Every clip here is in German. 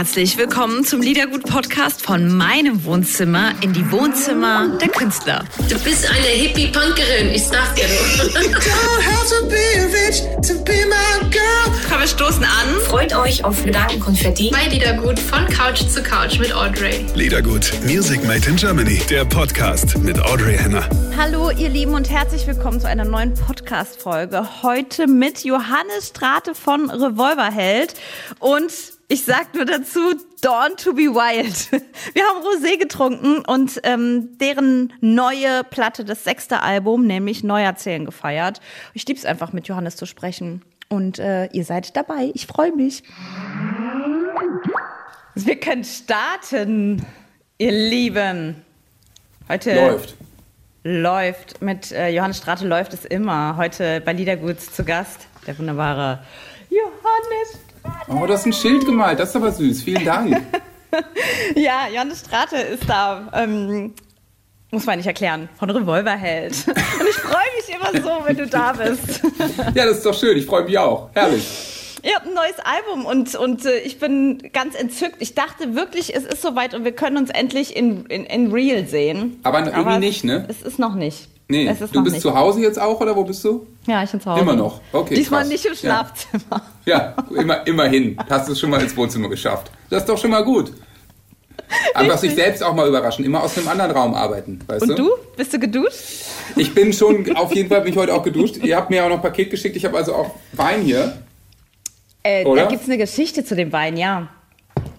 herzlich willkommen zum Liedergut-Podcast von meinem Wohnzimmer in die Wohnzimmer der Künstler. Du bist eine Hippie-Punkerin, ich sag dir Komm, wir stoßen an. Freut euch auf Gedankenkonfetti. Bei Liedergut von Couch zu Couch mit Audrey. Liedergut, Music Made in Germany, der Podcast mit Audrey Henner. Hallo, ihr Lieben, und herzlich willkommen zu einer neuen Podcast-Folge. Heute mit Johannes Strate von Revolverheld. Und ich sag nur dazu, Dawn to be Wild. Wir haben Rosé getrunken und ähm, deren neue Platte, das sechste Album, nämlich Neuerzählen, gefeiert. Ich lieb's einfach, mit Johannes zu sprechen. Und äh, ihr seid dabei. Ich freue mich. Wir können starten, ihr Lieben. Heute Läuft. läuft. Mit äh, Johannes Strate läuft es immer. Heute bei Liederguts zu Gast, der wunderbare Johannes Oh, du hast ein Schild gemalt. Das ist aber süß. Vielen Dank. Ja, Johannes Strate ist da. Ähm, muss man nicht erklären. Von Revolverheld. Und ich freue mich immer so, wenn du da bist. Ja, das ist doch schön. Ich freue mich auch. Herrlich. Ihr habt ein neues Album und, und äh, ich bin ganz entzückt. Ich dachte wirklich, es ist soweit und wir können uns endlich in, in, in Real sehen. Aber irgendwie nicht, ne? Es ist noch nicht. Nee, du bist nicht. zu Hause jetzt auch oder wo bist du? Ja, ich bin zu Hause. Immer noch. Okay. Diesmal krass. nicht im Ja. Schlafzimmer. Ja, immer, immerhin. Hast du es schon mal ins Wohnzimmer geschafft. Das ist doch schon mal gut. Einfach sich selbst auch mal überraschen. Immer aus einem anderen Raum arbeiten, weißt Und du? Bist du geduscht? Ich bin schon, auf jeden Fall bin ich heute auch geduscht. Ihr habt mir auch noch ein Paket geschickt. Ich habe also auch Wein hier. Äh, Oder? da gibt es eine Geschichte zu dem Wein, ja.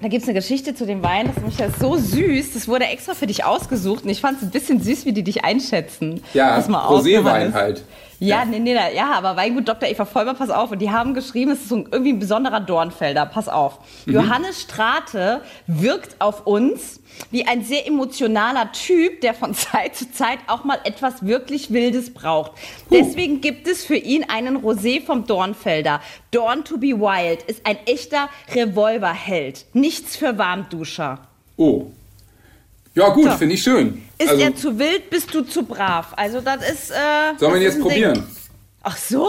Da gibt es eine Geschichte zu dem Wein, das ist ja so süß. Das wurde extra für dich ausgesucht und ich fand es ein bisschen süß, wie die dich einschätzen. Ja, Roséwein halt. Ja, Ja. nee, nee, ja, aber Weingut Dr. Eva Vollmer, pass auf. Und die haben geschrieben, es ist so ein, irgendwie ein besonderer Dornfelder, pass auf. Mhm. Johannes Strate wirkt auf uns wie ein sehr emotionaler Typ, der von Zeit zu Zeit auch mal etwas wirklich Wildes braucht. Deswegen gibt es für ihn einen Rosé vom Dornfelder. Dorn to be Wild ist ein echter Revolverheld. Nichts für Warmduscher. Oh. Ja, gut, So. finde ich schön. Ist also, er zu wild, bist du zu brav. Also das ist... Äh, sollen wir ihn das jetzt probieren? Ding. Ach so?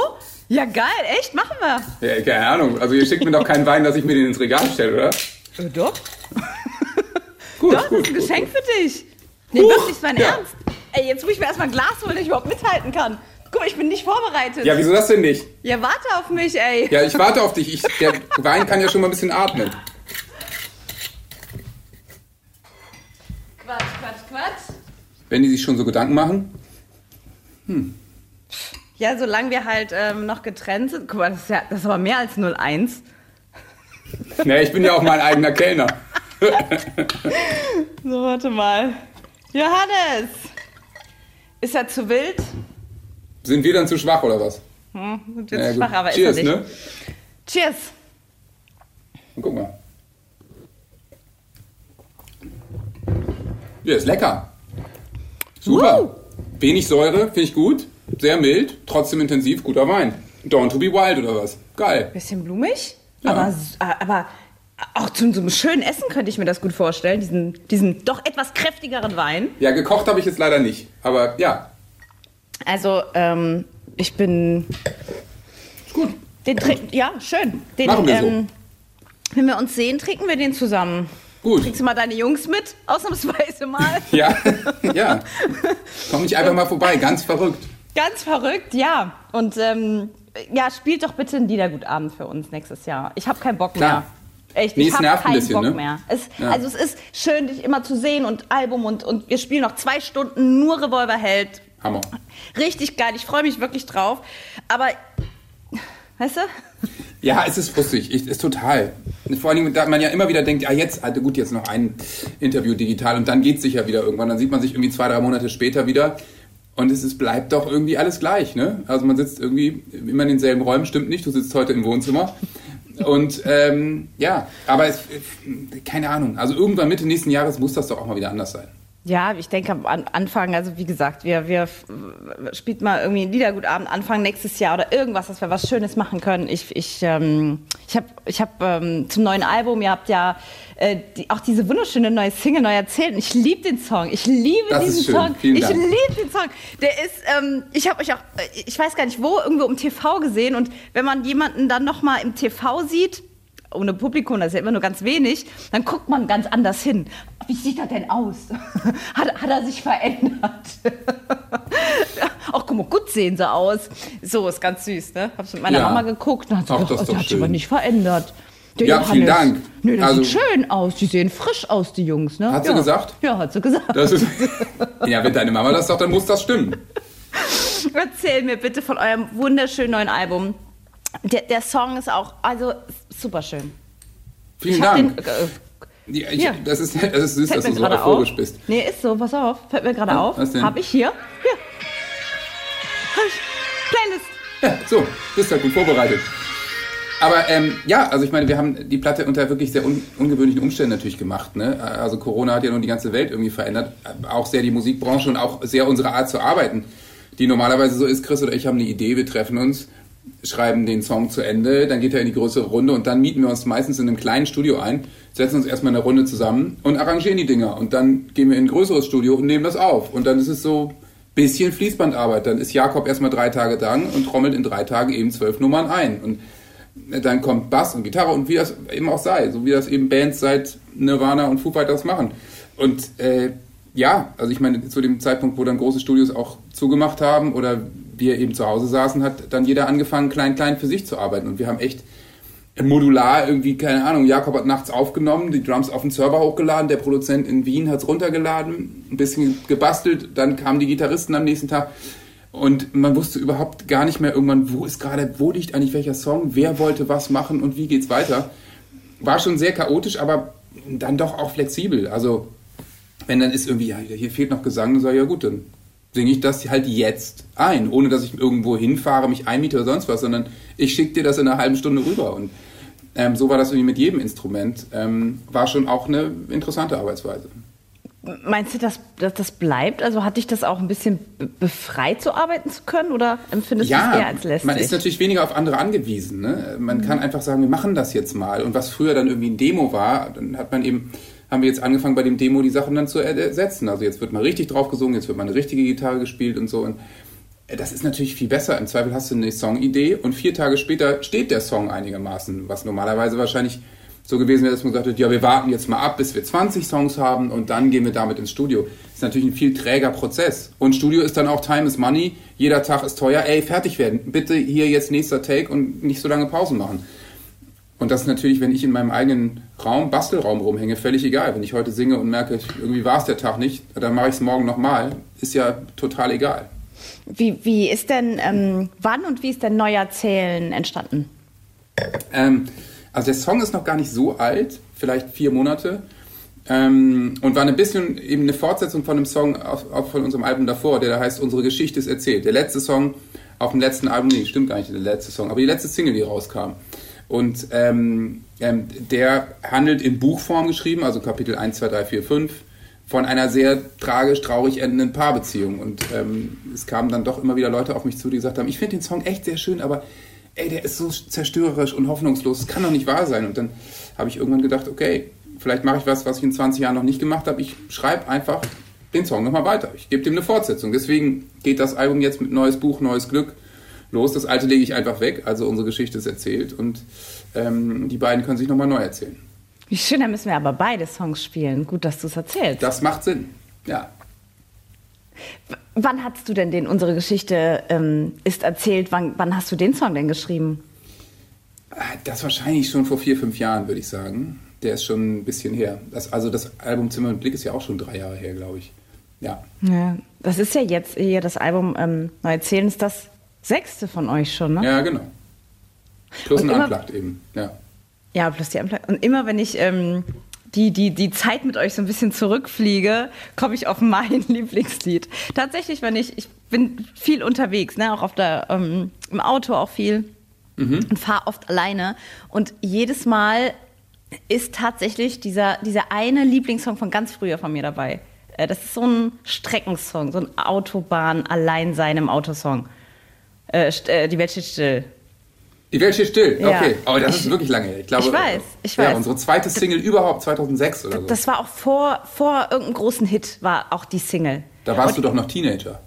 Ja, geil, echt? Machen wir. Ja, keine Ahnung. Also ihr schickt mir doch keinen Wein, dass ich mir den ins Regal stelle, oder? Äh, doch. Gut, Doch, das gut, ist ein gut, Geschenk gut. für dich. Nee, Huch, wirklich, mein ja. Ernst. Ey, jetzt muss ich mir erstmal ein Glas holen, damit ich überhaupt mithalten kann. Guck mal, ich bin nicht vorbereitet. Ja, wieso das denn nicht? Ja, warte auf mich, ey. Ja, ich warte auf dich. Ich, der Wein kann ja schon mal ein bisschen atmen. Quatsch, Quatsch, Quatsch. Wenn die sich schon so Gedanken machen. Ja, solange wir halt ähm, noch getrennt sind. Guck mal, das ist, ja, das ist aber mehr als 01. Ne, ich bin ja auch mein eigener Kellner. So, warte mal. Johannes! Ist er zu wild? Sind wir dann zu schwach oder was? Hm, wird jetzt Ja, gut. schwach, aber Cheers, ist er ne? nicht. Cheers! Guck mal. Ja, ist lecker. Super. Wenig Säure, finde ich gut. Sehr mild, trotzdem intensiv, guter Wein. Dawn to be wild oder was? Geil. Bisschen blumig, Ja. aber, aber auch zu so einem schönen Essen könnte ich mir das gut vorstellen. Diesen, diesen doch etwas kräftigeren Wein. Ja, gekocht habe ich jetzt leider nicht. Aber ja, Also, ähm, ich bin. ist gut. Den ja, schön. Den, Machen wir so. ähm, Wenn wir uns sehen, trinken wir den zusammen. Gut. Kriegst du mal deine Jungs mit? Ausnahmsweise mal. Ja, ja. Komm nicht einfach mal vorbei, ganz verrückt. Ganz verrückt, ja. Und ähm, ja, spielt doch bitte einen Liedergutabend für uns nächstes Jahr. Ich habe keinen Bock Klar. mehr. Echt, Nee, ich habe keinen bisschen, Bock ne? mehr. Es, Ja. Also es ist schön, dich immer zu sehen und Album und, und wir spielen noch zwei Stunden nur Revolverheld. Hammer. Richtig geil, ich freue mich wirklich drauf. Aber, weißt du? Ja, es ist frustig, ich, ist total. Vor allen Dingen, da man ja immer wieder denkt, ja jetzt, also gut, jetzt noch ein Interview digital und dann geht's sicher wieder irgendwann. Dann sieht man sich irgendwie zwei, drei Monate später wieder und es ist, bleibt doch irgendwie alles gleich, ne? Also man sitzt irgendwie immer in denselben Räumen, stimmt nicht, du sitzt heute im Wohnzimmer. Und ähm, ja, aber es, keine Ahnung, also irgendwann Mitte nächsten Jahres muss das doch auch mal wieder anders sein. Ja, ich denke am An- Anfang, also wie gesagt, wir, wir spielt mal irgendwie einen Liedergutabend Anfang nächstes Jahr oder irgendwas, dass wir was Schönes machen können. Ich, ich, ähm, ich habe ich hab, ähm, zum neuen Album, ihr habt ja äh, die, auch diese wunderschöne neue Single neu erzählt. Und ich liebe den Song. Ich liebe Das diesen. Song. Vielen ich liebe den Song. Der ist, ähm, ich habe euch auch, äh, ich weiß gar nicht wo, irgendwo im TV gesehen. Und wenn man jemanden dann noch mal im TV sieht, ohne Publikum, das ist ja immer nur ganz wenig, dann guckt man ganz anders hin. Wie sieht er denn aus? hat, hat er sich verändert? Ach, guck mal, gut sehen sie aus. So, ist ganz süß, ne? Hab's mit meiner Ja. Mama geguckt und hat sie Ach, gesagt, das oh, hat sich aber nicht verändert. Der Ja, vielen Dank. Nee, der Also- sieht schön aus. Die sehen frisch aus, die Jungs, ne? Hat sie ja. gesagt? Ja, hat sie gesagt. Das ist, ja, wenn deine Mama das sagt, dann muss das stimmen. Erzähl mir bitte von eurem wunderschönen neuen Album. Der, der Song ist auch, also super schön. Vielen Ich Dank. den, äh, Ja, ich, das, ist, das ist süß, fällt dass du so euphorisch auf. bist. Nee, ist so, pass auf. Fällt mir gerade Ja, auf. was denn? Hab ich hier? Hier. Hab ich. Playlist. Ja, so, bist ja gut vorbereitet. Aber ähm, ja, also ich meine, wir haben die Platte unter wirklich sehr un ungewöhnlichen Umständen natürlich gemacht. Ne? Also Corona hat ja nun die ganze Welt irgendwie verändert. Auch sehr die Musikbranche und auch sehr unsere Art zu arbeiten. Die normalerweise so ist, Chris oder ich haben eine Idee, wir treffen uns, schreiben den Song zu Ende, dann geht er in die größere Runde und dann mieten wir uns meistens in einem kleinen Studio ein, setzen uns erstmal eine Runde zusammen und arrangieren die Dinger. Und dann gehen wir in ein größeres Studio und nehmen das auf. Und dann ist es so bisschen Fließbandarbeit. Dann ist Jakob erstmal drei Tage dran und trommelt in drei Tagen eben zwölf Nummern ein. Und dann kommt Bass und Gitarre und wie das eben auch sei, so wie das eben Bands seit Nirvana und Foo Fighters machen. Und äh, ja, also ich meine, zu dem Zeitpunkt, wo dann große Studios auch zugemacht haben oder wir eben zu Hause saßen, hat dann jeder angefangen, klein, klein für sich zu arbeiten. Und wir haben echt modular irgendwie, keine Ahnung, Jakob hat nachts aufgenommen, die Drums auf den Server hochgeladen, der Produzent in Wien hat es runtergeladen, ein bisschen gebastelt, dann kamen die Gitarristen am nächsten Tag und man wusste überhaupt gar nicht mehr irgendwann, wo ist gerade, wo liegt eigentlich welcher Song, wer wollte was machen und wie geht's weiter. War schon sehr chaotisch, aber dann doch auch flexibel. Also wenn dann ist irgendwie, ja, hier fehlt noch Gesang, dann sage ich, ja gut, dann singe ich das halt jetzt ein, ohne dass ich irgendwo hinfahre, mich einmiete oder sonst was, sondern ich schicke dir das in einer halben Stunde rüber. Und ähm, so war das irgendwie mit jedem Instrument. Ähm, war schon auch eine interessante Arbeitsweise. Meinst du, dass, dass das bleibt? Also hat dich das auch ein bisschen be- befreit, so arbeiten zu können? Oder empfindest du es eher als lästig? man ist natürlich weniger auf andere angewiesen. Ne? Man kann einfach sagen, wir machen das jetzt mal. Und was früher dann irgendwie ein Demo war, dann hat man eben, haben wir jetzt angefangen bei dem Demo die Sachen dann zu ersetzen. Also jetzt wird mal richtig drauf gesungen, jetzt wird mal eine richtige Gitarre gespielt und so. Und äh, das ist natürlich viel besser. Im Zweifel hast du eine Songidee und vier Tage später steht der Song einigermaßen, was normalerweise wahrscheinlich so gewesen wäre, dass man gesagt hat, ja, wir warten jetzt mal ab, bis wir 20 Songs haben und dann gehen wir damit ins Studio. Das ist natürlich ein viel träger Prozess. Und Studio ist dann auch Time is Money. Jeder Tag ist teuer. Ey, fertig werden. Bitte hier jetzt nächster Take und nicht so lange Pausen machen. Und das ist natürlich, wenn ich in meinem eigenen Raum, Bastelraum rumhänge, völlig egal. Wenn ich heute singe und merke, irgendwie war es der Tag nicht, dann mache ich es morgen nochmal. Ist ja total egal. Wie, wie ist denn, ähm, wann und wie ist denn Neuerzählen entstanden? Ähm, also der Song ist noch gar nicht so alt, vielleicht vier Monate. Ähm, und war ein bisschen eben eine Fortsetzung von einem Song auf, auf, von unserem Album davor, der da heißt Unsere Geschichte ist erzählt. Der letzte Song auf dem letzten Album, nee, stimmt gar nicht, der letzte Song, aber die letzte Single, die rauskam. Und ähm, ähm, der handelt in Buchform geschrieben, also Kapitel 1, 2, 3, 4, 5, von einer sehr tragisch, traurig endenden Paarbeziehung. Und ähm, es kamen dann doch immer wieder Leute auf mich zu, die gesagt haben, ich finde den Song echt sehr schön, aber ey, der ist so zerstörerisch und hoffnungslos, das kann doch nicht wahr sein. Und dann habe ich irgendwann gedacht, okay, vielleicht mache ich was, was ich in 20 Jahren noch nicht gemacht habe. Ich schreibe einfach den Song nochmal weiter. Ich gebe dem eine Fortsetzung. Deswegen geht das Album jetzt mit neues Buch, neues Glück los. Das alte lege ich einfach weg. Also unsere Geschichte ist erzählt und ähm, die beiden können sich nochmal neu erzählen. Wie schön, da müssen wir aber beide Songs spielen. Gut, dass du es erzählst. Das macht Sinn. Ja. W- Wann hast du denn den Unsere Geschichte ähm, ist erzählt? Wann, wann hast du den Song denn geschrieben? Das wahrscheinlich schon vor vier, fünf Jahren, würde ich sagen. Der ist schon ein bisschen her. Das, also das Album Zimmer und Blick ist ja auch schon drei Jahre her, glaube ich. Ja. Ja, das ist ja jetzt hier das Album ähm, Neuerzählen ist das sechste von euch schon, ne? Ja, genau. Plus Und ein Unplugged eben. Ja. Ja, plus die Unplugged. Und immer wenn ich ähm, die, die, die Zeit mit euch so ein bisschen zurückfliege, komme ich auf mein Lieblingslied. Tatsächlich, wenn ich, ich bin viel unterwegs, ne, auch auf der, ähm, im Auto auch viel und fahre oft alleine. Und jedes Mal ist tatsächlich dieser, dieser eine Lieblingssong von ganz früher von mir dabei. Äh, Das ist so ein Streckensong, so ein Autobahn-Alleinsein im Autosong. Äh, äh, die Welt steht still. Die Welt steht still. Ja. Okay. Aber das Ich- ist wirklich lange her. Ich, glaube, ich weiß, ich Ja, weiß. unsere zweite Single überhaupt, 2006 oder so. Das war auch vor, vor irgendeinem großen Hit, war auch die Single. da warst Und du doch noch Teenager.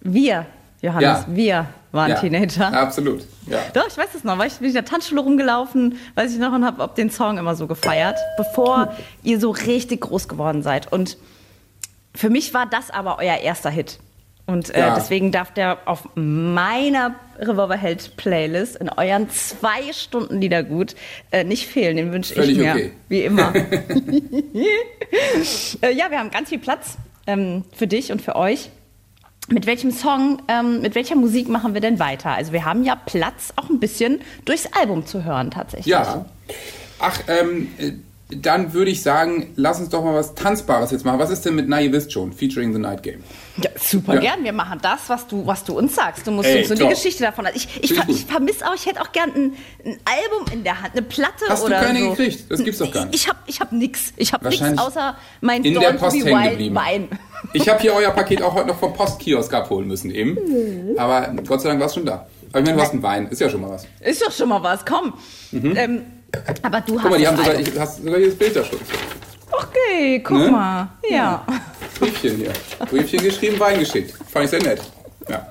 Wir. Johannes. Ja. Wir waren ja, Teenager. Absolut. Ja. Doch, ich weiß es noch, weil ich bin in der Tanzschule rumgelaufen, weiß ich noch, und habe den Song immer so gefeiert, bevor ihr so richtig groß geworden seid. Und für mich war das aber euer erster Hit. Und äh, Ja. deswegen darf der auf meiner Revolverheld Playlist in euren zwei Stunden Liedergut äh, nicht fehlen. Den wünsche ich mir. okay. Wie immer. äh, ja, wir haben ganz viel Platz ähm, für dich und für euch. Mit welchem Song, ähm, mit welcher Musik machen wir denn weiter? Also wir haben ja Platz, auch ein bisschen durchs Album zu hören tatsächlich. Ja. Ach, ähm, äh, dann würde ich sagen, lass uns doch mal was Tanzbares jetzt machen. Was ist denn mit Na, ihr wisst schon, featuring The Night Game? Ja, super Ja. gern. Wir machen das, was du, was du uns sagst. Du musst Ey, uns so die top. Geschichte davon. Ich, ich, ich ich gut. vermisse auch, ich hätte auch gern ein, ein Album in der Hand, eine Platte Hast du oder keine so. gekriegt? Das gibt's doch gar nicht. Ich habe ich hab nix. Ich habe nichts außer mein in Dawn der Post hängen Wild geblieben. Wein. Ich habe hier euer Paket auch heute noch vom Postkiosk abholen müssen eben. Aber Gott sei Dank war es schon da. Aber ich meine, du hast einen Wein, ist ja schon mal was. Ist doch schon mal was, komm. Ähm, aber du. Guck hast mal, die haben sogar, Album. ich, hast sogar hier das Bild da schon. Okay, guck Ne? mal. Ja. Briefchen hier. Briefchen geschrieben, Wein geschickt. Fand ich sehr nett. Ja.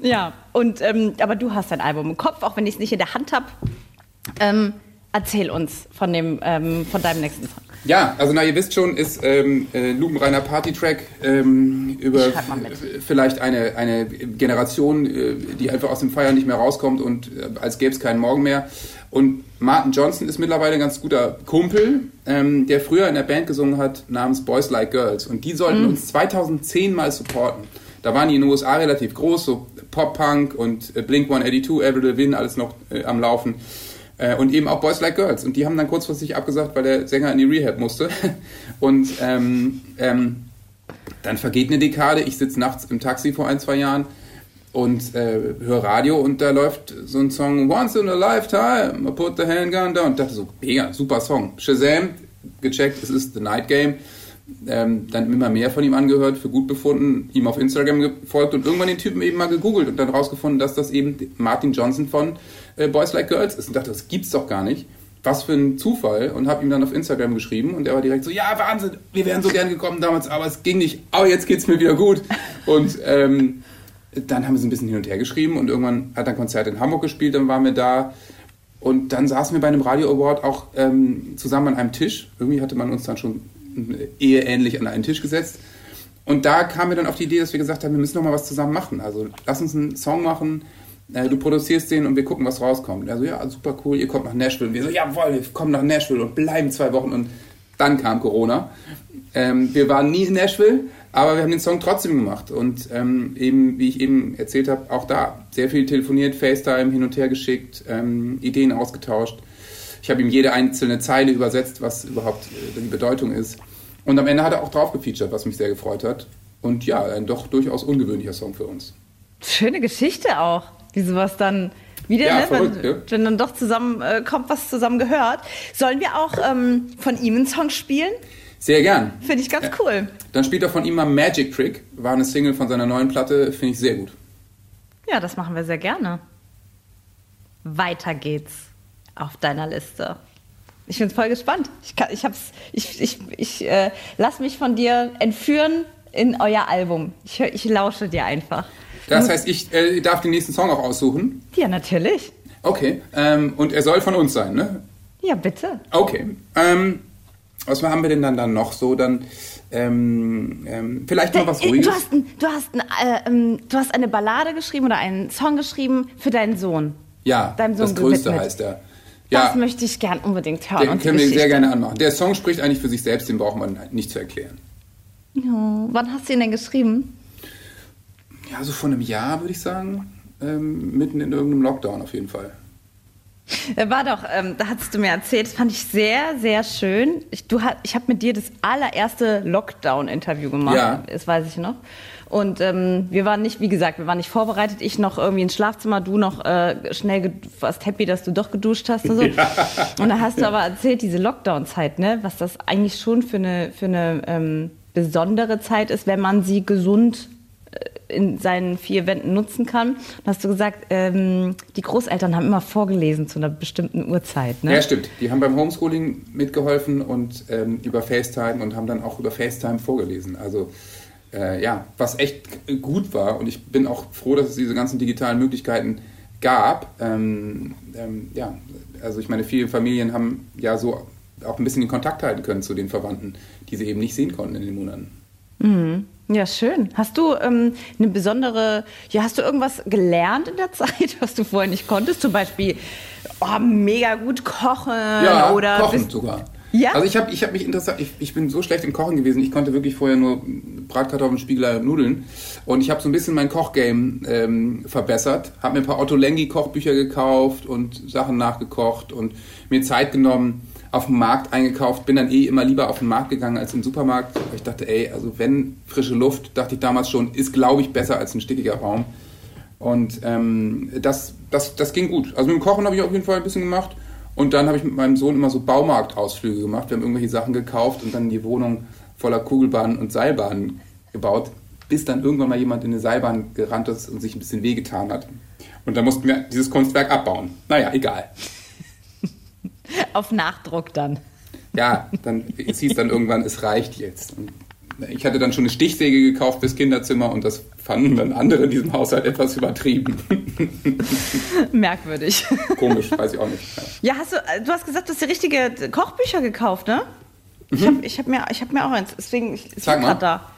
Ja, und ähm, aber du hast dein Album im Kopf, auch wenn ich es nicht in der Hand habe. Ähm, erzähl uns von dem, ähm, von deinem nächsten Song. Ja, also na, ihr wisst schon, ist ähm, äh, lupenreiner Partytrack ähm, über vielleicht eine, eine Generation, äh, die einfach aus dem Feiern nicht mehr rauskommt und äh, als gäbe es keinen Morgen mehr. Und Martin Johnson ist mittlerweile ein ganz guter Kumpel, ähm, der früher in der Band gesungen hat namens Boys Like Girls. Und die sollten uns 2010 mal supporten. Da waren die in den USA relativ groß, so Pop-Punk und äh, Blink-182, Avril Lavigne, alles noch äh, am Laufen. Äh, und eben auch Boys Like Girls. Und die haben dann kurzfristig abgesagt, weil der Sänger in die Rehab musste. Und ähm, ähm, dann vergeht eine Dekade. Ich sitze nachts im Taxi vor ein, zwei Jahren und äh, höre Radio und da läuft so ein Song Once in a Lifetime, I put the handgun down. Und dachte so, mega, super Song. Shazam, gecheckt, es ist The Night Game. Ähm, dann immer mehr von ihm angehört, für gut befunden, ihm auf Instagram gefolgt und irgendwann den Typen eben mal gegoogelt und dann rausgefunden, dass das eben Martin Johnson von äh, Boys Like Girls ist. Und dachte, das gibt's doch gar nicht. Was für ein Zufall. Und habe ihm dann auf Instagram geschrieben und er war direkt so, ja, Wahnsinn, wir wären so gern gekommen damals, aber es ging nicht. Aber jetzt geht's mir wieder gut. Und ähm, dann haben wir so ein bisschen hin und her geschrieben und irgendwann hat er ein Konzert in Hamburg gespielt, dann waren wir da. Und dann saßen wir bei einem Radio Award auch ähm, zusammen an einem Tisch. Irgendwie hatte man uns dann schon eheähnlich an einen Tisch gesetzt. Und da kamen wir dann auf die Idee, dass wir gesagt haben, wir müssen noch mal was zusammen machen. Also lass uns einen Song machen, äh, du produzierst den und wir gucken, was rauskommt. Also ja, super cool, ihr kommt nach Nashville. Und wir so, jawohl, wir kommen nach Nashville und bleiben zwei Wochen. Und dann kam Corona. Ähm, wir waren nie in Nashville, aber wir haben den Song trotzdem gemacht. Und ähm, eben, wie ich eben erzählt habe, auch da sehr viel telefoniert, FaceTime hin und her geschickt, ähm, Ideen ausgetauscht. Ich habe ihm jede einzelne Zeile übersetzt, was überhaupt äh, die Bedeutung ist. Und am Ende hat er auch drauf gefeatured, was mich sehr gefreut hat. Und ja, ein doch durchaus ungewöhnlicher Song für uns. Schöne Geschichte auch, wie sowas dann wieder, Ja, ne, verrückt, wenn, ja. wenn dann doch zusammen äh, kommt, was zusammen gehört. Sollen wir auch ähm, von ihm einen Song spielen? Sehr gern. Finde ich ganz Ja. cool. Dann spielt er von ihm mal Magic Trick, war eine Single von seiner neuen Platte, finde ich sehr gut. Ja, das machen wir sehr gerne. Weiter geht's auf deiner Liste. Ich bin voll gespannt. Ich, kann, ich, hab's, ich, ich, ich äh, lass mich von dir entführen in euer Album. Ich, hör, ich lausche dir einfach. Das heißt, ich äh, darf den nächsten Song auch aussuchen. Ja, natürlich. Okay. Ähm, und er soll von uns sein, ne? Ja, bitte. Okay. Ähm, was haben wir denn dann, dann noch so? Dann ähm, ähm, vielleicht noch was Ruhiges. Du hast, ein, du, hast ein, äh, ähm, du hast eine Ballade geschrieben oder einen Song geschrieben für deinen Sohn. ja, Sohn das Größte gewidmet. heißt er. Das Ja, möchte ich gern unbedingt hören. den können wir sehr gerne anmachen. Der Song spricht eigentlich für sich selbst, den braucht man nicht zu erklären. Ja, wann hast du ihn denn geschrieben? Ja, so vor einem Jahr würde ich sagen. Ähm, mitten in irgendeinem Lockdown auf jeden Fall. Er war doch, ähm, da hattest du mir erzählt, das fand ich sehr, sehr schön. Ich, du ich habe mit dir das allererste Lockdown-Interview gemacht, Ja. das weiß ich noch. Und ähm, wir waren nicht, wie gesagt, wir waren nicht vorbereitet. Ich noch irgendwie ins Schlafzimmer, du noch äh, schnell, warst happy, dass du doch geduscht hast und so. Und da hast du aber erzählt, diese Lockdown-Zeit, ne, was das eigentlich schon für eine, für eine ähm, besondere Zeit ist, wenn man sie gesund äh, in seinen vier Wänden nutzen kann. Und hast du gesagt, ähm, die Großeltern haben immer vorgelesen zu einer bestimmten Uhrzeit. Ne? Ja, stimmt. Die haben beim Homeschooling mitgeholfen und ähm, über FaceTime und haben dann auch über FaceTime vorgelesen. Also äh, ja, was echt gut war. Und ich bin auch froh, dass es diese ganzen digitalen Möglichkeiten gab. Ähm, ähm, ja, also ich meine, viele Familien haben ja so auch ein bisschen den Kontakt halten können zu den Verwandten, die sie eben nicht sehen konnten in den Monaten. Mhm. Ja, schön. Hast du ähm, eine besondere, ja, hast du irgendwas gelernt in der Zeit, was du vorher nicht konntest? Zum Beispiel oh, mega gut kochen ja, oder kochen sogar. Ja? Also ich habe ich hab mich interessant, ich, ich bin so schlecht im Kochen gewesen, ich konnte wirklich vorher nur Bratkartoffeln, Spiegelei und Nudeln. Und ich habe so ein bisschen mein Kochgame ähm, verbessert, habe mir ein paar Otto Lengi Kochbücher gekauft und Sachen nachgekocht und mir Zeit genommen, auf dem Markt eingekauft, bin dann eh immer lieber auf den Markt gegangen als im Supermarkt. Weil Ich dachte, ey, also wenn frische Luft, dachte ich damals schon, ist glaube ich besser als ein stickiger Raum. Und ähm, das, das, das ging gut. Also mit dem Kochen habe ich auf jeden Fall ein bisschen gemacht. Und dann habe ich mit meinem Sohn immer so Baumarktausflüge gemacht. Wir haben irgendwelche Sachen gekauft und dann die Wohnung voller Kugelbahnen und Seilbahnen gebaut, bis dann irgendwann mal jemand in eine Seilbahn gerannt ist und sich ein bisschen wehgetan hat. Und dann mussten wir dieses Kunstwerk abbauen. Naja, egal. auf Nachdruck dann. Ja, dann, es hieß dann irgendwann, es reicht jetzt. Und ich hatte dann schon eine Stichsäge gekauft fürs Kinderzimmer und das fanden dann andere in diesem Haushalt etwas übertrieben. Merkwürdig. Komisch, weiß ich auch nicht. Ja. Hast du, äh, du hast gesagt, du hast die richtige Kochbücher gekauft, ne? Ich habe ich hab mir, ich hab mir auch eins, deswegen ich, Sag mal. gerade da.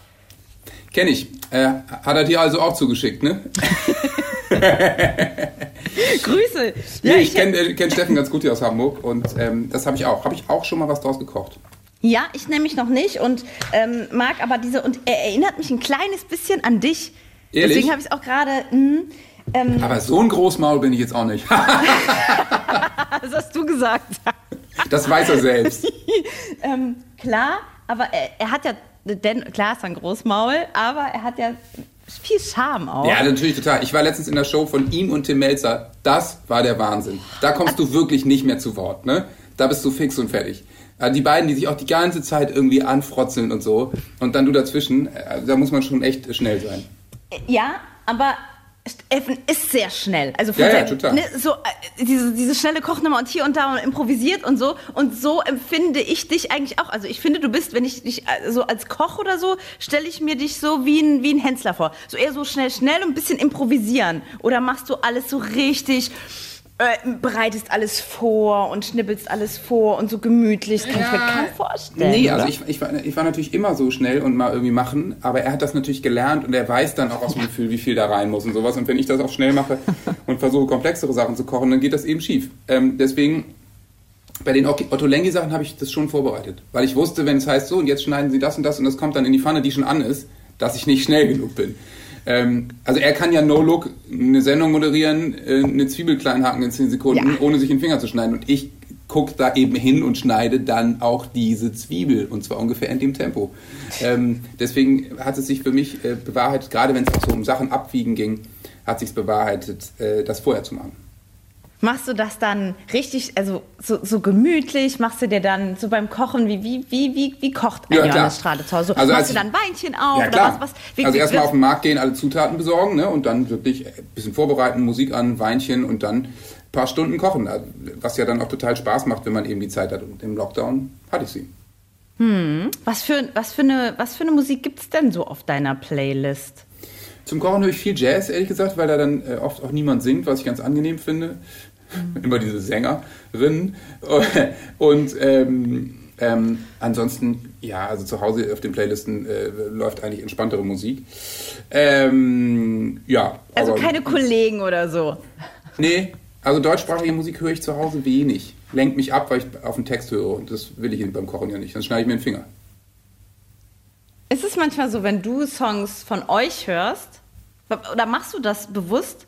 Kenn ich. Äh, hat er dir also auch zugeschickt, ne? Grüße. Ja, ich ich, kenne äh, kenn Steffen ganz gut hier aus Hamburg und ähm, das habe ich auch. Habe ich auch schon mal was draus gekocht. ja, ich nämlich noch nicht und ähm, mag aber diese, und er erinnert mich ein kleines bisschen an dich. Ehrlich? Deswegen habe ich es auch gerade, hm, ähm, Aber so ein Großmaul bin ich jetzt auch nicht. das hast du gesagt. das weiß er selbst. ähm, klar, aber er, er hat ja, denn, klar ist er ein Großmaul, aber er hat ja viel Charme auch. Ja, natürlich total. Ich war letztens in der Show von ihm und Tim Melzer. Das war der Wahnsinn. Da kommst du wirklich nicht mehr zu Wort, ne? Da bist du fix und fertig. Also die beiden, die sich auch die ganze Zeit irgendwie anfrotzeln und so. Und dann du dazwischen, äh, da muss man schon echt schnell sein. Ja, aber Steffen ist sehr schnell. Also von Ja, ja, total. Ne, so, äh, diese, diese schnelle Kochnummer und hier und da und improvisiert und so. Und so empfinde ich dich eigentlich auch. Also ich finde, du bist, wenn ich dich äh, so als Koch oder so, stelle ich mir dich so wie ein, wie ein Hensler vor. So eher so schnell, schnell und ein bisschen improvisieren. Oder machst du alles so richtig, äh, bereitest alles vor und schnippelst alles vor und so gemütlich. Das kann ich mir kaum vorstellen. Nee, also ich, ich, war, ich war natürlich immer so schnell und mal irgendwie machen, aber er hat das natürlich gelernt und er weiß dann auch aus dem Gefühl, wie viel da rein muss und sowas. Und wenn ich das auch schnell mache und versuche, komplexere Sachen zu kochen, dann geht das eben schief. Ähm, deswegen, bei den Otto Lengi-Sachen habe ich das schon vorbereitet. Weil ich wusste, wenn es heißt so und jetzt schneiden sie das und das und das kommt dann in die Pfanne, die schon an ist, dass ich nicht schnell genug bin. Ähm, also er kann ja No-Look eine Sendung moderieren, äh, eine Zwiebel klein haken in 10 Sekunden, Ja. ohne sich den Finger zu schneiden. Und ich gucke da eben hin und schneide dann auch diese Zwiebel. Und zwar ungefähr in dem Tempo. Ähm, deswegen hat es sich für mich äh, bewahrheitet, gerade wenn es auch so um Sachen abwiegen ging, hat sich bewahrheitet, äh, das vorher zu machen. Machst du das dann richtig, also so, so gemütlich? Machst du dir dann so beim Kochen, wie, wie, wie, wie, wie kocht ein Ja. Johannes Strade zu Hause? Also als Machst du dann Weinchen auf? Ja, klar. Was, was, wie, also erstmal auf den Markt gehen, alle Zutaten besorgen ne? und dann wirklich ein bisschen vorbereiten, Musik an, Weinchen und dann ein paar Stunden kochen. Also, Was ja dann auch total Spaß macht, wenn man eben die Zeit hat. Und im Lockdown hatte ich sie. was, für, was, für eine, was für eine Musik gibt es denn so auf deiner Playlist? Zum Kochen höre ich viel Jazz, ehrlich gesagt, weil da dann äh, oft auch niemand singt, was ich ganz angenehm finde. Immer diese Sängerinnen. Und ähm, ähm, ansonsten, ja, also zu Hause auf den Playlisten äh, läuft eigentlich entspanntere Musik. Ähm, ja. Also keine Kollegen oder so. Nee, also deutschsprachige Musik höre ich zu Hause wenig. Lenkt mich ab, weil ich auf den Text höre und das will ich beim Kochen ja nicht. Dann schneide ich mir den Finger. Ist es manchmal so, wenn du Songs von euch hörst, oder machst du das bewusst?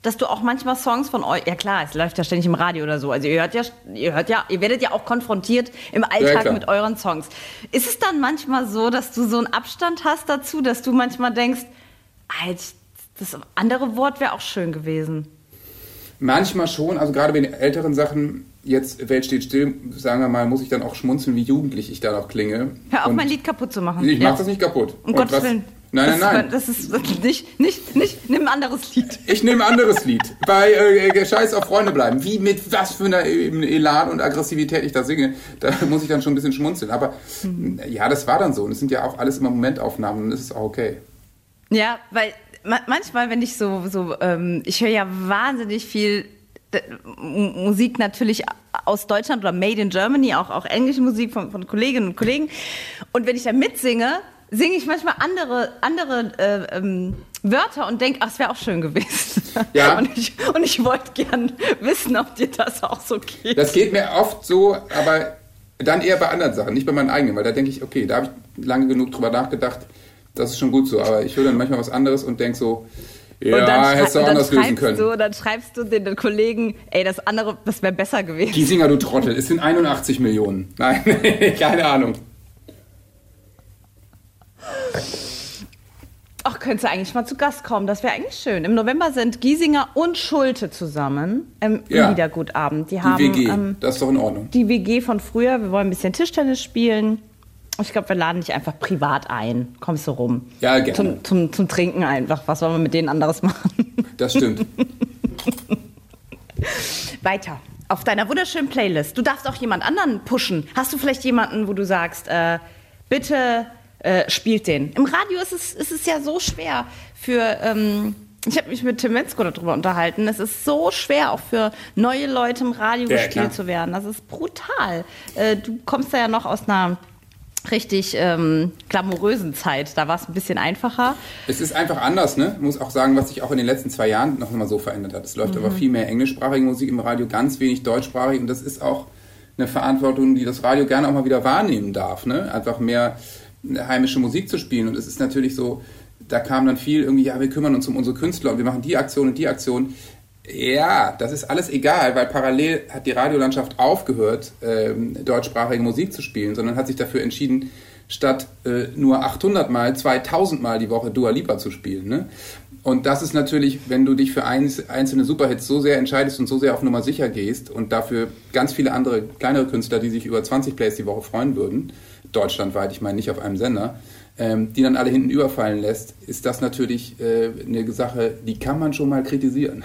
Dass du auch manchmal Songs von euch, ja klar, es läuft ja ständig im Radio oder so. Also ihr hört ja, ihr hört ja, ihr werdet ja auch konfrontiert im Alltag klar. mit euren Songs. Ist es dann manchmal so, dass du so einen Abstand hast dazu, dass du manchmal denkst, halt, das andere Wort wäre auch schön gewesen. Manchmal schon, also gerade bei den älteren Sachen, jetzt Welt steht still, sagen wir mal, muss ich dann auch schmunzeln, wie jugendlich ich da noch klinge. Hör auf, Und mein Lied kaputt zu machen. Ich Ja. mach das nicht kaputt. Um Und Gottes was, Willen. Nein, das, nein, nein. Das ist nicht, nicht, nicht, nimm ein anderes Lied. Ich nehme ein anderes Lied. Bei äh, Scheiß auf Freunde bleiben. Wie mit was für einer Elan und Aggressivität ich da singe, da muss ich dann schon ein bisschen schmunzeln. Aber Mhm. ja, das war dann so. Und es sind ja auch alles immer Momentaufnahmen und das ist auch okay. Ja, weil ma manchmal, wenn ich so, so ähm, ich höre ja wahnsinnig viel äh, Musik natürlich aus Deutschland oder Made in Germany, auch, auch englische Musik von, von Kolleginnen und Kollegen. Und wenn ich da mitsinge, singe ich manchmal andere, andere äh, ähm, Wörter und denke, ach, es wäre auch schön gewesen. Ja. Und ich, und ich wollte gern wissen, ob dir das auch so geht. Das geht mir oft so, aber dann eher bei anderen Sachen, nicht bei meinen eigenen, weil da denke ich, okay, da habe ich lange genug drüber nachgedacht, das ist schon gut so. Aber ich höre dann manchmal was anderes und denke so, ja, und dann, hättest du auch anders lösen können. du, dann schreibst du den Kollegen, ey, das andere, das wäre besser gewesen. Giesinger, du Trottel, es sind 81 Millionen. Nein, keine Ahnung. Ach, könntest du eigentlich mal zu Gast kommen? Das wäre eigentlich schön. Im November sind Giesinger und Schulte zusammen im Ja. Liedergutabend. Die, Die haben WG, ähm, das ist doch in Ordnung. die WG von früher. Wir wollen ein bisschen Tischtennis spielen. Ich glaube, wir laden dich einfach privat ein. Kommst du rum? Ja, gerne. Zum, zum, zum Trinken einfach. Was wollen wir mit denen anderes machen? Das stimmt. Weiter. Auf deiner wunderschönen Playlist. Du darfst auch jemand anderen pushen. Hast du vielleicht jemanden, wo du sagst, äh, bitte äh, spielt den? Im Radio ist es, ist es ja so schwer für. Ähm, ich habe mich mit Tim Metzko darüber unterhalten. Es ist so schwer, auch für neue Leute im Radio Ja, gespielt klar. zu werden. Das ist brutal. Äh, du kommst da ja noch aus einer richtig ähm, glamourösen Zeit. Da war es ein bisschen einfacher. Es ist einfach anders, ne? Ich muss auch sagen, was sich auch in den letzten zwei Jahren noch mal so verändert hat. Es läuft aber viel mehr englischsprachige Musik im Radio, ganz wenig deutschsprachig und das ist auch eine Verantwortung, die das Radio gerne auch mal wieder wahrnehmen darf, ne? Einfach mehr heimische Musik zu spielen und es ist natürlich so, da kam dann viel irgendwie, ja, wir kümmern uns um unsere Künstler und wir machen die Aktion und die Aktion. Ja, das ist alles egal, weil parallel hat die Radiolandschaft aufgehört, ähm, deutschsprachige Musik zu spielen, sondern hat sich dafür entschieden, statt äh, nur 800 Mal, 2000 Mal die Woche Dua Lipa zu spielen. Ne? Und das ist natürlich, wenn du dich für eins, einzelne Superhits so sehr entscheidest und so sehr auf Nummer sicher gehst und dafür ganz viele andere kleinere Künstler, die sich über 20 Plays die Woche freuen würden, deutschlandweit, ich meine nicht auf einem Sender, ähm, die dann alle hinten überfallen lässt, ist das natürlich äh, eine Sache, die kann man schon mal kritisieren.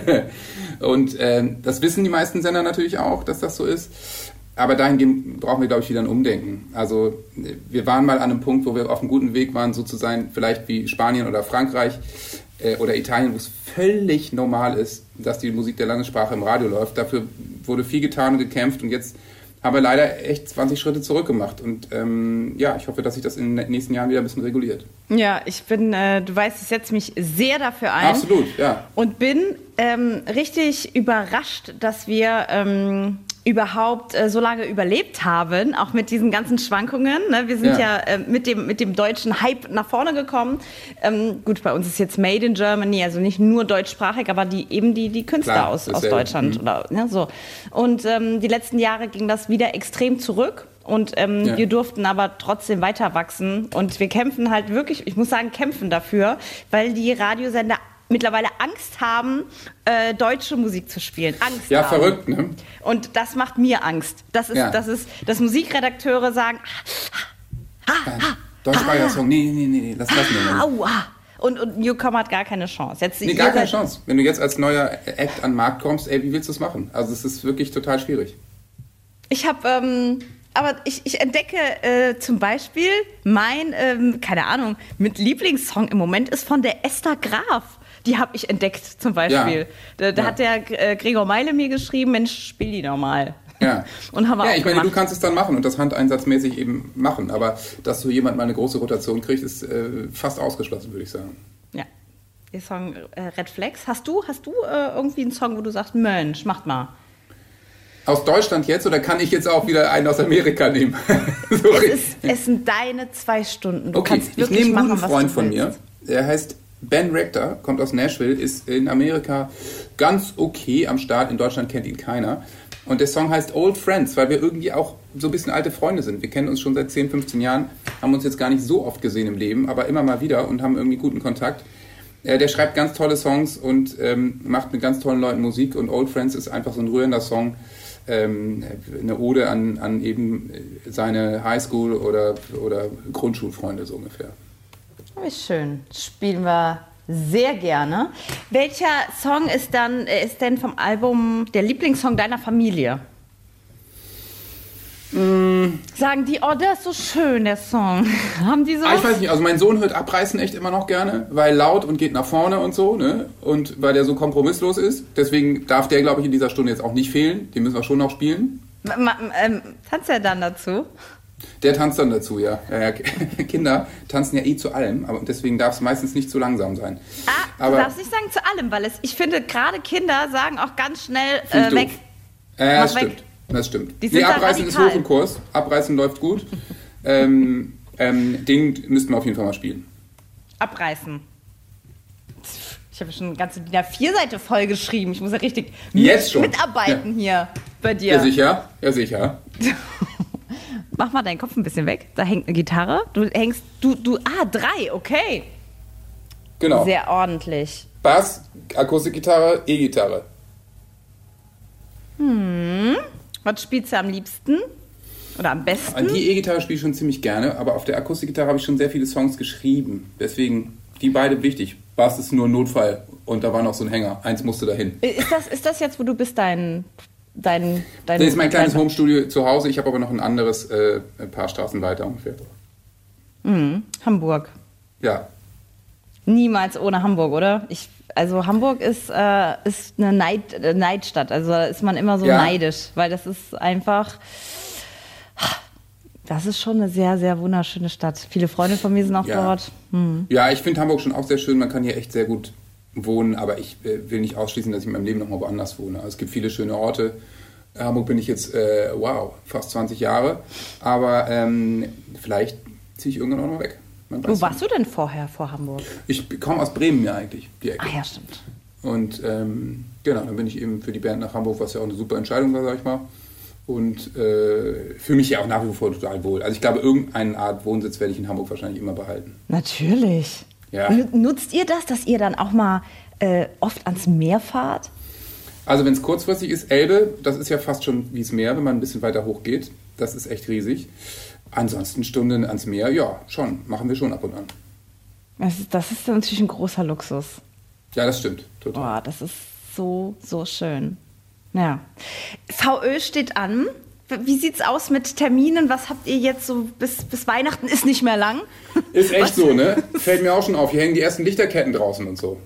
und ähm, das wissen die meisten Sender natürlich auch, dass das so ist. Aber dahingehend brauchen wir, glaube ich, wieder ein Umdenken. Also äh, wir waren mal an einem Punkt, wo wir auf einem guten Weg waren, so zu sein, vielleicht wie Spanien oder Frankreich äh, oder Italien, wo es völlig normal ist, dass die Musik der Landessprache im Radio läuft. Dafür wurde viel getan und gekämpft und jetzt haben wir leider echt 20 Schritte zurück gemacht. Und ähm, ja, ich hoffe, dass sich das in den nächsten Jahren wieder ein bisschen reguliert. Ja, ich bin, äh, du weißt, ich setze mich sehr dafür ein. Absolut, ja. Und bin ähm, richtig überrascht, dass wir ähm, überhaupt äh, so lange überlebt haben, auch mit diesen ganzen Schwankungen. Ne? Wir sind ja, Ja. äh, mit, dem, mit dem deutschen Hype nach vorne gekommen. Ähm, gut, bei uns ist jetzt Made in Germany, also nicht nur deutschsprachig, aber die, eben die, die Künstler Klar, aus, aus. Deutschland. Mhm. Oder, ne, so. Und ähm, die letzten Jahre ging das wieder extrem zurück. Und ähm, Ja. wir durften aber trotzdem weiter wachsen. Und wir kämpfen halt wirklich, ich muss sagen, kämpfen dafür, weil die Radiosender mittlerweile Angst haben, äh, deutsche Musik zu spielen. Angst Ja, haben. verrückt, ne? Und das macht mir Angst. Das ist, Ja. das ist, dass Musikredakteure sagen, Deutschsprachiger Song, nee, nee, nee, nee, das lassen wir mal. aua. Und, und Newcomer hat gar keine Chance. Jetzt, Nee, gar keine Chance. Wenn du jetzt als neuer Act an den Markt kommst, ey, wie willst du es machen? Also es ist wirklich total schwierig. Ich habe, ähm, aber ich, ich entdecke äh, zum Beispiel mein, ähm, keine Ahnung, mit Lieblingssong im Moment ist von der Esther Graf. Die habe ich entdeckt zum Beispiel. Ja. Da, da Ja. hat der äh, Gregor Meile mir geschrieben, Mensch, spiel die doch mal. Ja. Und haben wir ja, ich meine, du gemacht. kannst es dann machen und das handeinsatzmäßig eben machen. Aber dass so jemand mal eine große Rotation kriegt, ist äh, fast ausgeschlossen, würde ich sagen. Ja. Der Song äh, Red Flags. Hast du, hast du äh, irgendwie einen Song, wo du sagst, Mensch, macht mal. Aus Deutschland jetzt oder kann ich jetzt auch wieder einen aus Amerika nehmen? so Es, ist, es sind deine zwei Stunden. Du okay, ich nehme einen machen, guten was Freund du von willst. mir. Der heißt Ben Rector, kommt aus Nashville, ist in Amerika ganz okay am Start. In Deutschland kennt ihn keiner. Und der Song heißt Old Friends, weil wir irgendwie auch so ein bisschen alte Freunde sind. Wir kennen uns schon seit 10, 15 Jahren, haben uns jetzt gar nicht so oft gesehen im Leben, aber immer mal wieder und haben irgendwie guten Kontakt. Äh, Der schreibt ganz tolle Songs und ähm, macht mit ganz tollen Leuten Musik. Und Old Friends ist einfach so ein rührender Song, ähm, eine Ode an, an eben seine Highschool- oder, oder Grundschulfreunde so ungefähr. Wie schön. Spielen wir sehr gerne. Welcher Song ist dann äh, ist denn vom Album der Lieblingssong deiner Familie? Sagen die, oh, der ist so schön, der Song. Haben die so? Ah, ich weiß nicht, also mein Sohn hört Abreißen echt immer noch gerne, weil laut und geht nach vorne und so, ne? Und weil der so kompromisslos ist. Deswegen darf der, glaube ich, in dieser Stunde jetzt auch nicht fehlen. Den müssen wir schon noch spielen. Ma- ähm, tanzt er dann dazu? Der tanzt dann dazu, ja. ja, ja. Kinder tanzen ja eh zu allem, aber deswegen darf es meistens nicht zu langsam sein. Ah, Aber- du darfst nicht sagen zu allem, weil es, ich finde, gerade Kinder sagen auch ganz schnell äh, weg. Ja, das weg. stimmt. Das stimmt. Die nee, Abreißen ist hoch im Kurs. Abreißen läuft gut. ähm, ähm, den müssten wir auf jeden Fall mal spielen. Abreißen. Ich habe schon eine ganze DIN A4-Seite voll geschrieben. Ich muss ja richtig Jetzt schon? mitarbeiten hier bei dir. Ja, sicher. Ja, sicher. Mach mal deinen Kopf ein bisschen weg. Da hängt eine Gitarre. Du hängst, du, du, ah, drei, okay. Genau. Sehr ordentlich. Bass, Akustikgitarre, E-Gitarre. Was spielst du am liebsten? Oder am besten? An Die E-Gitarre spiele ich schon ziemlich gerne, aber auf der Akustikgitarre habe ich schon sehr viele Songs geschrieben. Deswegen die beide wichtig. Bass ist nur ein Notfall und da war noch so ein Hänger. Eins musste dahin. Ist das, ist das jetzt, wo du bist, dein, dein, dein Das ist mein kleines Homestudio zu Hause. Ich habe aber noch ein anderes, äh, ein paar Straßen weiter ungefähr. Hamburg. Ja, Niemals ohne Hamburg, oder? Ich, also Hamburg ist, äh, ist eine Neid, äh, Neidstadt. Also da ist man immer so Ja. neidisch, weil das ist einfach. Das ist schon eine sehr, sehr wunderschöne Stadt. Viele Freunde von mir sind auch Ja. dort. Hm. Ja, ich finde Hamburg schon auch sehr schön. Man kann hier echt sehr gut wohnen, aber ich äh, will nicht ausschließen, dass ich in meinem Leben noch mal woanders wohne. Also es gibt viele schöne Orte. Hamburg bin ich jetzt, äh, wow, fast 20 Jahre. Aber ähm, vielleicht ziehe ich irgendwann auch noch weg. Wo nicht. warst du denn vorher vor Hamburg? Ich komme aus Bremen ja eigentlich, die Ecke. Ah ja, stimmt. Und ähm, genau, dann bin ich eben für die Band nach Hamburg, was ja auch eine super Entscheidung war, sag ich mal. Und äh, fühle mich ja auch nach wie vor total wohl. Also ich glaube, irgendeine Art Wohnsitz werde ich in Hamburg wahrscheinlich immer behalten. Natürlich. Ja. Nu- Nutzt ihr das, dass ihr dann auch mal äh, oft ans Meer fahrt? Also wenn es kurzfristig ist, Elbe, das ist ja fast schon wie es Meer, wenn man ein bisschen weiter hoch geht. Das ist echt riesig. Ansonsten Stunden ans Meer, ja, schon. Machen wir schon ab und an. Das ist, das ist natürlich ein großer Luxus. Ja, das stimmt. Total. Boah, das ist so, so schön. Ja. VÖ steht an. Wie sieht's aus mit Terminen? Was habt ihr jetzt so bis, bis Weihnachten ist nicht mehr lang? Ist echt Was? so, ne? Fällt mir auch schon auf. Hier hängen die ersten Lichterketten draußen und so.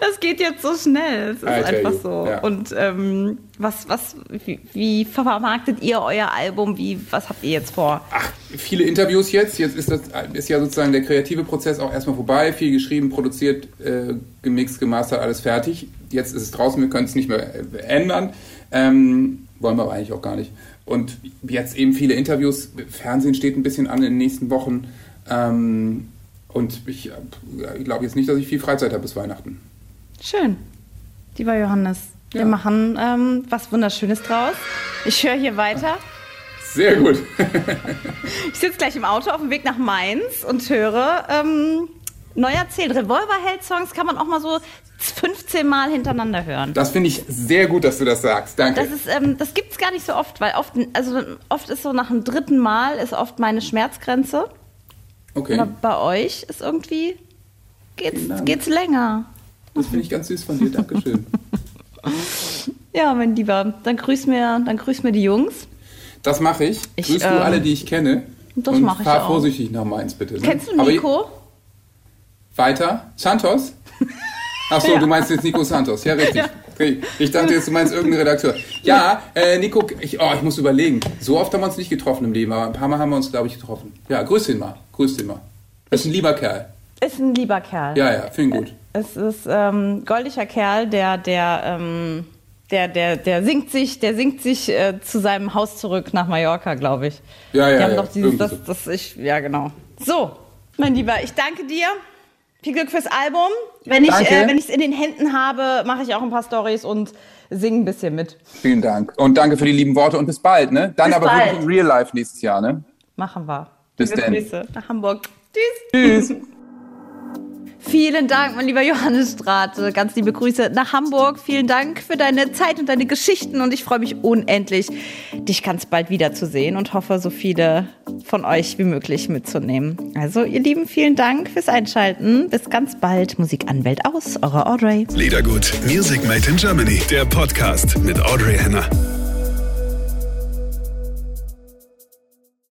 Das geht jetzt so schnell. Es ist einfach you, so. ja. Und ähm, was, was, wie, wie vermarktet ihr euer Album? Wie, was habt ihr jetzt vor? Ach, viele Interviews jetzt. Jetzt ist, das, ist ja sozusagen der kreative Prozess auch erstmal vorbei. Viel geschrieben, produziert, äh, gemixt, gemastert, alles fertig. Jetzt ist es draußen, wir können es nicht mehr äh, ändern. Ähm, wollen wir aber eigentlich auch gar nicht. Und jetzt eben viele Interviews. Fernsehen steht ein bisschen an in den nächsten Wochen. Ähm, und ich, äh, ich glaube jetzt nicht, dass ich viel Freizeit habe bis Weihnachten. Schön. Lieber Johannes, wir Ja. machen ähm, was Wunderschönes draus. Ich höre hier weiter. Sehr gut. Ich sitze gleich im Auto auf dem Weg nach Mainz und höre ähm, neu erzählt. Revolverheld-Songs kann man auch mal so 15 Mal hintereinander hören. Das finde ich sehr gut, dass du das sagst. Danke. Das, ist, ähm, das gibt's gar nicht so oft, weil oft, also oft ist so nach dem dritten Mal ist oft meine Schmerzgrenze. Okay. Aber bei euch ist irgendwie geht's, geht's länger. Das finde ich ganz süß von dir. Dankeschön. Ja, mein Lieber, dann grüß mir, dann grüß mir die Jungs. Das mache ich. Ich, Grüßt ähm, du alle, die ich kenne. das und mach ich fahr auch. vorsichtig nach Mainz, bitte. Ne? Kennst du Nico? weiter. Santos? Ach so, Ja. du meinst jetzt Nico Santos. Ja, richtig. Okay. Ich dachte jetzt, du meinst irgendeinen Redakteur. Ja, äh, Nico, ich, oh, ich muss überlegen. So oft haben wir uns nicht getroffen im Leben, aber ein paar Mal haben wir uns, glaube ich, getroffen. Ja, grüß den mal. Grüß den mal. Ist ein lieber Kerl. Ist ein lieber Kerl. Ja, ja, finde ihn gut. Es ist ähm, goldiger Kerl, der, der, ähm, der, der, der singt sich, der singt sich äh, zu seinem Haus zurück nach Mallorca, glaube ich. Ja, ja, Die haben ja, doch dieses, das, das ich, ja genau. So, mein Lieber, ich danke dir. Viel Glück fürs Album. Wenn ich, äh, wenn ich es in den Händen habe, mache ich auch ein paar Stories und singe ein bisschen mit. Vielen Dank. Und danke für die lieben Worte und bis bald, ne? Dann Bis aber bald. wirklich in Real Life nächstes Jahr, ne? Machen wir. Bis denn. Grüße nach Hamburg. Tschüss. Tschüss. Vielen Dank, mein lieber Johannes Strate. Ganz liebe Grüße nach Hamburg. Vielen Dank für deine Zeit und deine Geschichten und ich freue mich unendlich, dich ganz bald wiederzusehen und hoffe, so viele von euch wie möglich mitzunehmen. Also, ihr Lieben, vielen Dank fürs Einschalten. Bis ganz bald. Musikanwält aus, eure Audrey. Liedergut, Music Made in Germany, der Podcast mit Audrey Henner.